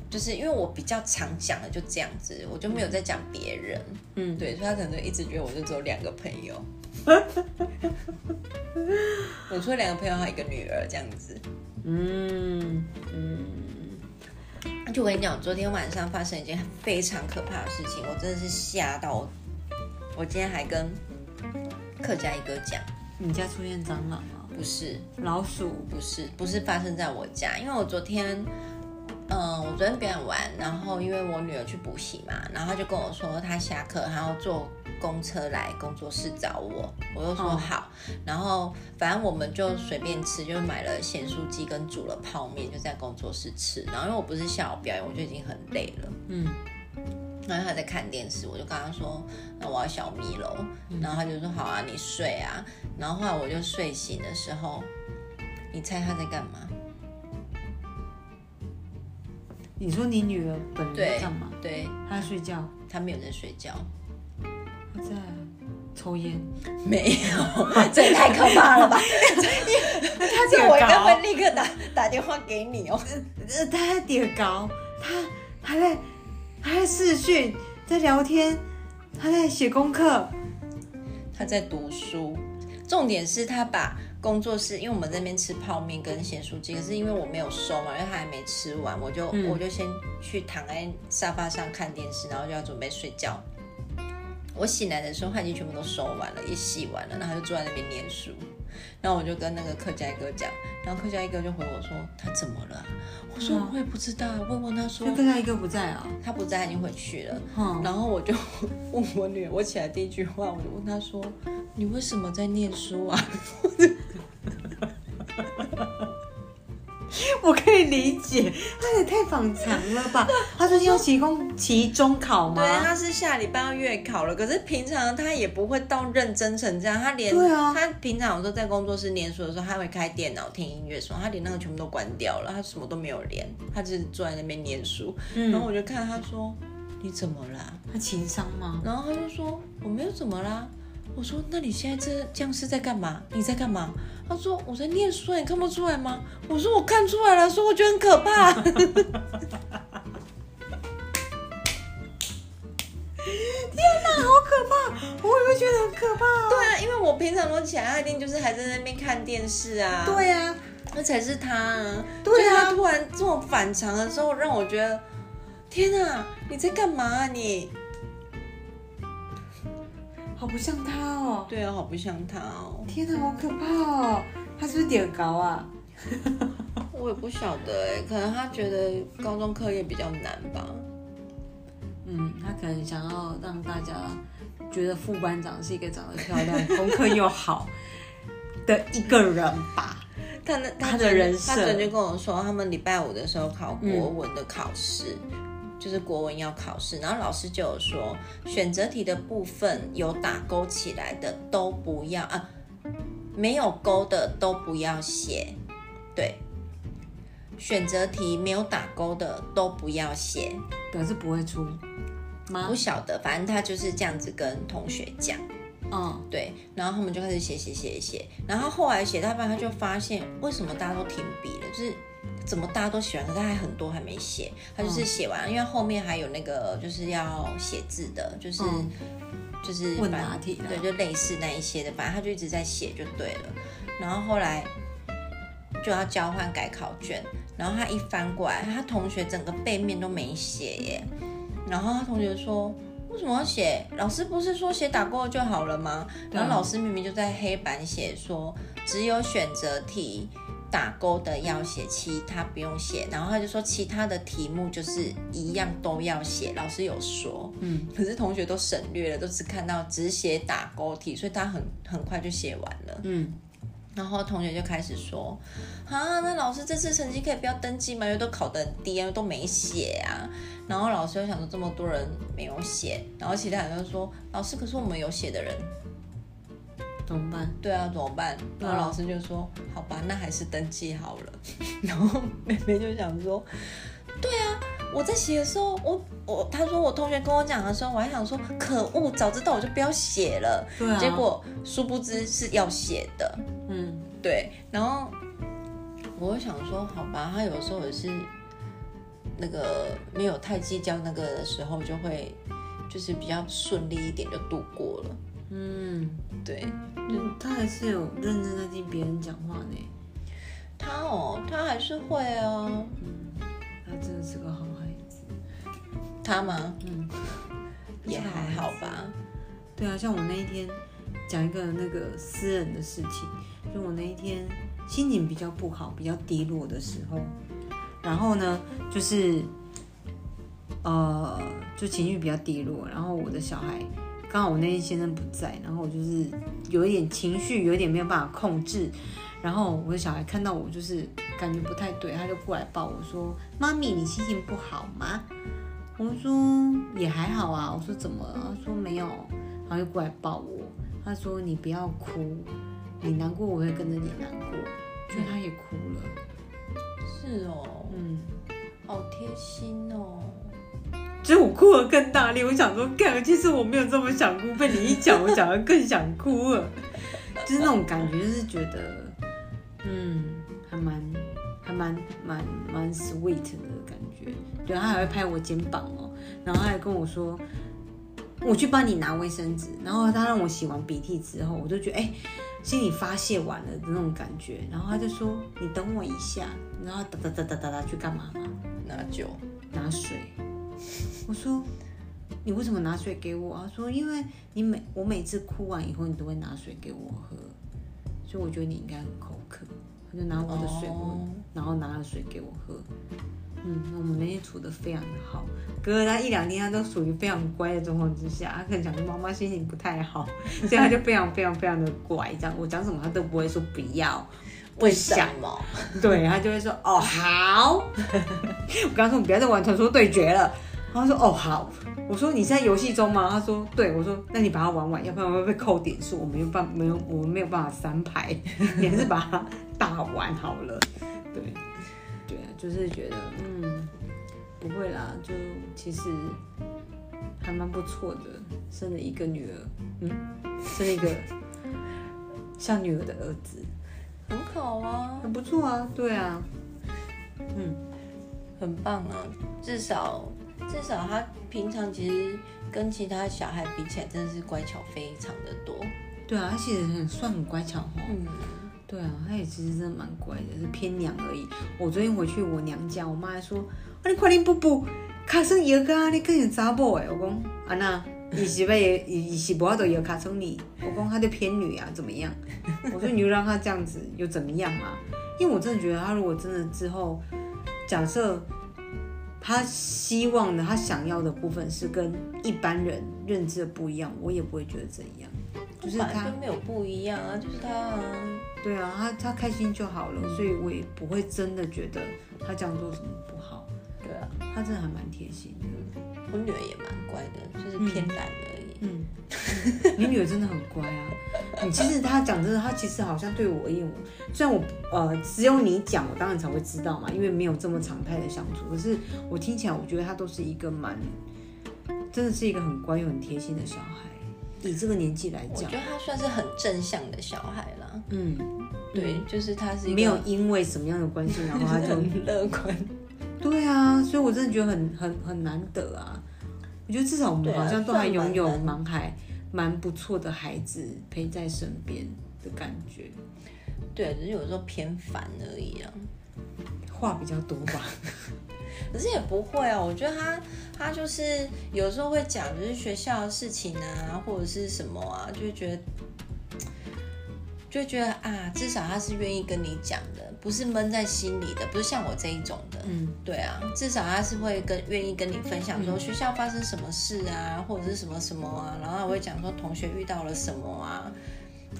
就是因为我比较常讲的就这样子，我就没有在讲别人，嗯，对，所以他可能就一直觉得我就只有两个朋友。我除了两个朋友，还有一个女儿这样子。嗯嗯，就我跟你讲，昨天晚上发生一件非常可怕的事情，我真的是吓到我。我今天还跟客家一哥讲，你家出现蟑螂了？不是，老鼠？不是，不是发生在我家，因为我昨天，嗯、我昨天表演完，然后因为我女儿去补习嘛，然后她就跟我说她下课，然后坐公车来工作室找我，我就说嗯好，然后反正我们就随便吃，就买了咸酥鸡跟煮了泡面，就在工作室吃。然后因为我不是下午表演，我就已经很累了，嗯，然后他在看电视，我就跟他说，那我要小米喽。嗯然后他就说好啊，你睡啊。然后后来我就睡醒的时候，你猜他在干嘛？你说你女儿本人在干嘛？对她在睡觉，他没有在睡觉，她在抽烟。没有，这也太可怕了吧！他 这我应该会立刻打打电话给你哦。呃，他在点高，他还在还在视讯，在聊天，他在写功课。他在读书，重点是他把工作室，因为我们那边吃泡面跟咸酥鸡，可是因为我没有收嘛，因为他还没吃完，我就、嗯我就先去躺在沙发上看电视，然后就要准备睡觉。我醒来的时候，他已经全部都收完了，也洗完了，然后他就坐在那边念书。然后我就跟那个客家一哥讲，然后客家一哥就回我说他怎么了啊、我说嗯我也不知道，问问他说就跟她一哥不在啊。他不在，他已经回去了。嗯，然后我就 问我女儿，我起来第一句话，我就问他说：“你为什么在念书啊 我可以理解，他也太反常了吧？他最近要期中期中考？”吗？对，他是下礼拜要月考了，可是平常他也不会到认真成这样，他连对啊他平常有时候在工作室念书的时候，他会开电脑听音乐什么，他连那个全部都关掉了，他什么都没有连，他只是坐在那边念书。嗯然后我就看他说：“你怎么啦？”他情商吗？然后他就说我没有怎么啦。我说那你现在这这样是在干嘛？你在干嘛？他说我在念书，你看不出来吗？我说我看出来了，说我觉得很可怕。好可怕！我也会觉得很可怕。对啊，因为我平常都起来，他一定就是还在那边看电视啊。，对呀、那才是他啊。对啊他突然这么反常的时候，让我觉得天啊，你在干嘛啊你？好不像他哦。对啊，好不像他哦。天哪，好可怕哦！他是不是点高啊？我也不晓得哎，可能他觉得高中课业比较难吧。嗯，他可能想要让大家觉得副班长是一个长得漂亮、功课又好的一个人吧。他那他的人他设昨天就跟我说，他们礼拜五的时候考国文的考试，就是国文要考试，然后老师就有说，选择题的部分有打勾起来的都不要啊，没有勾的都不要写，对。选择题没有打勾的都不要写，表示不会出吗不？晓得，反正他就是这样子跟同学讲。嗯，对，然后他们就开始写写写写，然后后来写到一半，他就发现为什么大家都停笔了，就是怎么大家都写完，可是还很多还没写，他就是写完，因为后面还有那个就是要写字的，就是、嗯就是问答题对，就类似那一些的，反正他就一直在写就对了，然后后来就要交换改考卷，然后他一翻过来，他同学整个背面都没写耶，然后他同学说。为什么要写？老师不是说写打勾就好了吗？然后老师明明就在黑板写说，只有选择题打勾的要写，其他不用写。然后他就说其他的题目就是一样都要写，老师有说。嗯，可是同学都省略了，都只看到只写打勾题，所以他很很快就写完了。嗯，然后同学就开始说，啊，那老师这次成绩可以不要登记吗？因为都考得很低啊，都没写啊。然后老师又想说，这么多人没有写，然后其他人就说，老师，可是我们有写的人，怎么办？对啊，怎么办？然后嗯老师就说，好吧，那还是登记好了。然后妹妹就想说，对啊，我在写的时候，我我他说我同学跟我讲的时候，我还想说，可恶，早知道我就不要写了。对啊，结果殊不知是要写的。嗯，对，然后我想说，好吧，他有时候也是那个没有太计较那个的时候，就会就是比较顺利一点就度过了。嗯，对嗯，他还是有认真在听别人讲话呢。他哦，他还是会啊，他真的是个好孩子。他吗？嗯，也还好吧。对啊，像我那一天讲一个那个私人的事情，就我那一天心情比较不好、比较低落的时候，然后呢，就是呃，就情绪比较低落，然后我的小孩刚好我那天先生不在，然后我就是有一点情绪，有一点没有办法控制，然后我的小孩看到我就是感觉不太对，他就过来抱我说：“妈咪，你心情不好吗？”我说也还好啊，我说怎么了？他说没有，然后又过来抱我。他说你不要哭，你难过我会跟着你难过。就他也哭了，是哦，嗯，好贴心哦。所以我哭得更大力。我想说，干，其实我没有这么想哭，被你一讲，我讲的更想哭了。就是那种感觉，就是觉得，嗯，还蛮还蛮蛮蛮 sweet 的感觉。对，他还会拍我肩膀哦，然后他还跟我说，我去帮你拿卫生纸。然后他让我洗完鼻涕之后，我就觉得，哎、心里发泄完了的那种感觉。然后他就说，你等我一下。然后哒哒哒哒哒哒去干嘛吗？拿酒，拿水。我说你为什么拿水给我？他说因为你每我每次哭完以后，你都会拿水给我喝，所以我觉得你应该很口渴。他就拿我的水壶，哦然后拿了水给我喝。嗯，我们那天处的非常的好，隔了他一两天，他都属于非常乖的状况之下，他可能讲说妈妈心情不太好，所以他就非常非常非常的乖，这样我讲什么他都不会说不要，为什想么？对他就会说哦好，我刚刚说你不要再玩传说对决了，然后他说哦好，我说你是在游戏中吗？他说对，我说那你把它玩完，要不然会被扣点数，我没有办没有我们没有办法三排，你还是把它打完好了，对。对啊，就是觉得嗯不会啦，就其实还蛮不错的，生了一个女儿，嗯，生了一个像女儿的儿子。很好啊，很不错啊，对啊，嗯。很棒啊，至少至少他平常其实跟其他小孩比起来，真的是乖巧非常的多。对啊，他其实很算很乖巧哦。嗯，对啊，他也其实真的蛮乖的，是偏娘而已。我昨天回去我娘家，我妈还说：“啊，你快点补补，卡生一个啊，你更有查某哎。”我讲啊那你是被以以是不要都有卡成你，我讲他就偏女啊，怎么样？我说你就让他这样子又怎么样嘛？因为我真的觉得他如果真的之后，假设他希望的他想要的部分是跟一般人认知的不一样，我也不会觉得怎样。就是他就没有不一样啊，就是他啊对啊，他他开心就好了，所以我也不会真的觉得他这样做什么不好。对啊，他真的还蛮贴心的。我女儿也蛮乖的，就是偏懒而已。嗯，你女儿真的很乖啊。你其实她讲真的，她其实好像对我而言，我虽然我呃只有你讲，我当然才会知道嘛，因为没有这么常态的相处。可是我听起来，我觉得她都是一个蛮，真的是一个很乖又很贴心的小孩。以这个年纪来讲我觉，得她算是很正向的小孩啦。嗯，对，就是她是一个没有因为什么样的关系，然后他就很乐观。对啊，所以我真的觉得很很很难得啊。我觉得至少我们好像都还拥有算蛮蛮还蛮不错的孩子陪在身边的感觉，对，只是有时候偏烦而已啊。话比较多吧。可是也不会啊，我觉得他他就是有时候会讲，就是学校的事情啊，或者是什么啊，就会觉得，就会觉得啊，至少他是愿意跟你讲的，不是闷在心里的，不是像我这一种的。嗯，对啊，至少他是会跟愿意跟你分享嗯说学校发生什么事啊，或者是什么什么啊，然后他会讲说同学遇到了什么啊。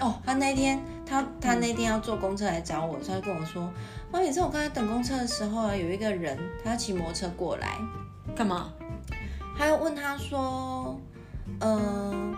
哦，他那天他他那天要坐公车来找我，他就跟我说：“妈，你知道我刚才等公车的时候啊，有一个人他骑摩托车过来，干嘛？还有问他说，嗯、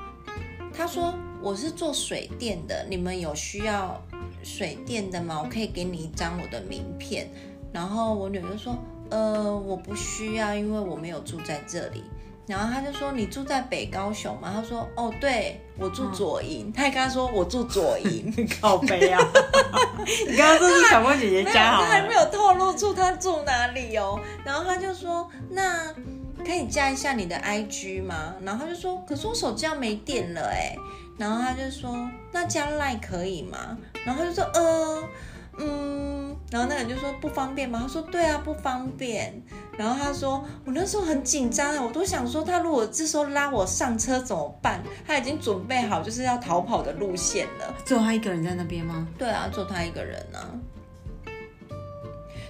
他说我是做水电的，你们有需要水电的吗？我可以给你一张我的名片。然后我女儿就说，呃，我不需要，因为我没有住在这里。然后他就说你住在北高雄吗？他说哦，对我住左营。他还跟他说我住左营，好悲啊！你刚刚说是小波姐姐，家好，他还没有透露出他住哪里哦。然后他就说：“那可以加一下你的 IG 吗？”然后他就说：“可是我手机要没电了哎。”然后他就说：“那加 Line 可以吗？”然后他就说：“呃，嗯。”然后那个人就说：“不方便吗？”他说：“对啊，不方便。”然后他说：“我那时候很紧张啊，我都想说他如果这时候拉我上车怎么办？他已经准备好就是要逃跑的路线了。”只有他一个人在那边吗？对啊，只有他一个人啊。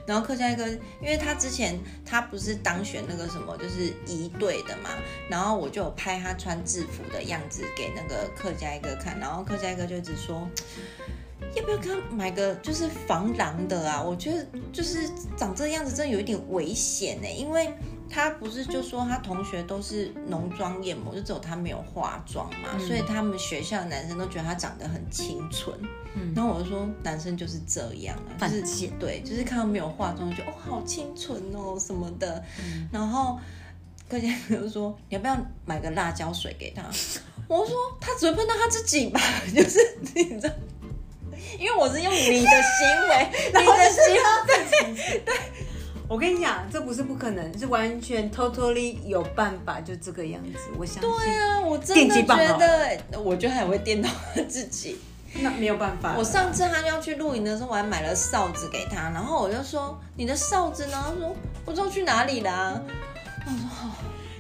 然后客家一哥，因为他之前他不是当选那个什么，就是一队的嘛，然后我就拍他穿制服的样子给那个客家一哥看，然后客家一哥就一直说，要不要给他买个就是防狼的啊？我觉得就是长这样子真的有一点危险呢、因为他不是就说他同学都是浓妆艳抹，就只有他没有化妆嘛，所以他们学校的男生都觉得他长得很清纯。嗯然后我就说男生就是这样啊，就是对，就是看到没有化妆就哦好清纯哦什么的，嗯然后客家就说你要不要买个辣椒水给他？我说他只会碰到他自己吧，就是你知道。因为我是用你的行为，你的行为，我跟你讲，这不是不可能，是完全 totally 有办法，就这个样子。我相信，对啊，我真电的觉得，我觉得还会电到他自己。那没有办法。我上次他要去露营的时候，我还买了哨子给他，然后我就说你的哨子呢？他说不知道去哪里啦。我说：“好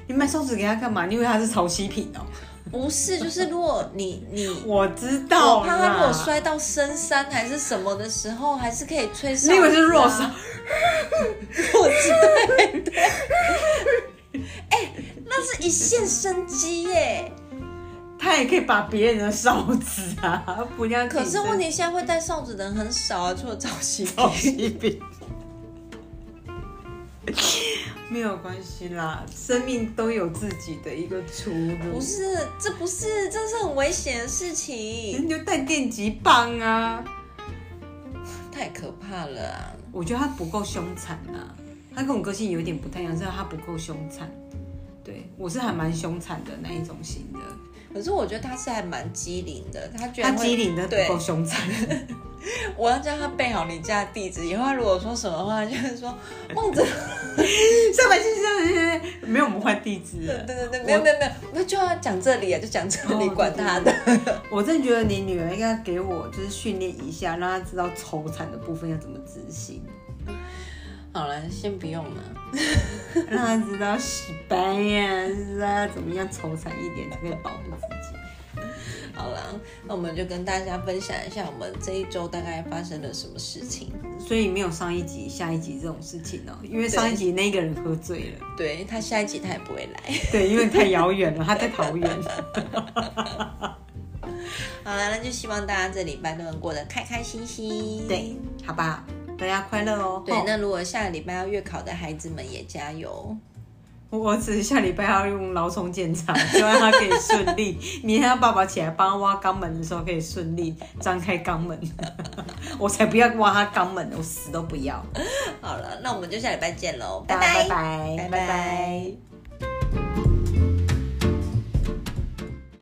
你买哨子给他干嘛？你以为他是潮汐品哦？不是，就是如果你你，我知道我怕他如果摔到深山还是什么的时候，还是可以吹哨、啊。你以为是弱哨？我知道，对对。哎、那是一线生机耶。他也可以把别人的哨子啊，不一样。可是问题现在会带哨子的人很少啊，除了赵熙潮汐品。没有关系啦，生命都有自己的一个出路。不是，这不是，这是很危险的事情，你就带电击棒啊！太可怕了啊！我觉得他不够凶残啊，他跟我个性有点不太一样，是他不够凶残。对我是还蛮凶残的那一种型的，可是我觉得他是还蛮机灵的，他居他然会机灵的不对够凶残。我要叫他背好你家的地址，以后他如果说什么话，就是说孟子，上班先生，没有我们换地址了。对对对，没有没有没有，那就要讲这里啊，就讲这里，哦管他的。我真的觉得你女儿应该给我就是训练一下，让她知道抽残的部分要怎么执行。好了，先不用了。让他知道西班牙是啊，怎么样愁惨一点才可以保护自己。好了，那我们就跟大家分享一下我们这一周大概发生了什么事情。所以没有上一集、下一集这种事情哦，因为上一集那个人喝醉了。对他下一集他也不会来。对，因为太遥远了，他在桃园。好了，那就希望大家这礼拜都能过得开开心心。对，好吧，大家快乐哦。对，那如果下个礼拜要月考的孩子们也加油。我只是下礼拜要用老虫检查，希望他可以顺利。明天要爸爸起来帮他挖肛门的时候，可以顺利张开肛门。我才不要挖他肛门，我死都不要。好了，那我们就下礼拜见喽，拜拜拜，拜拜。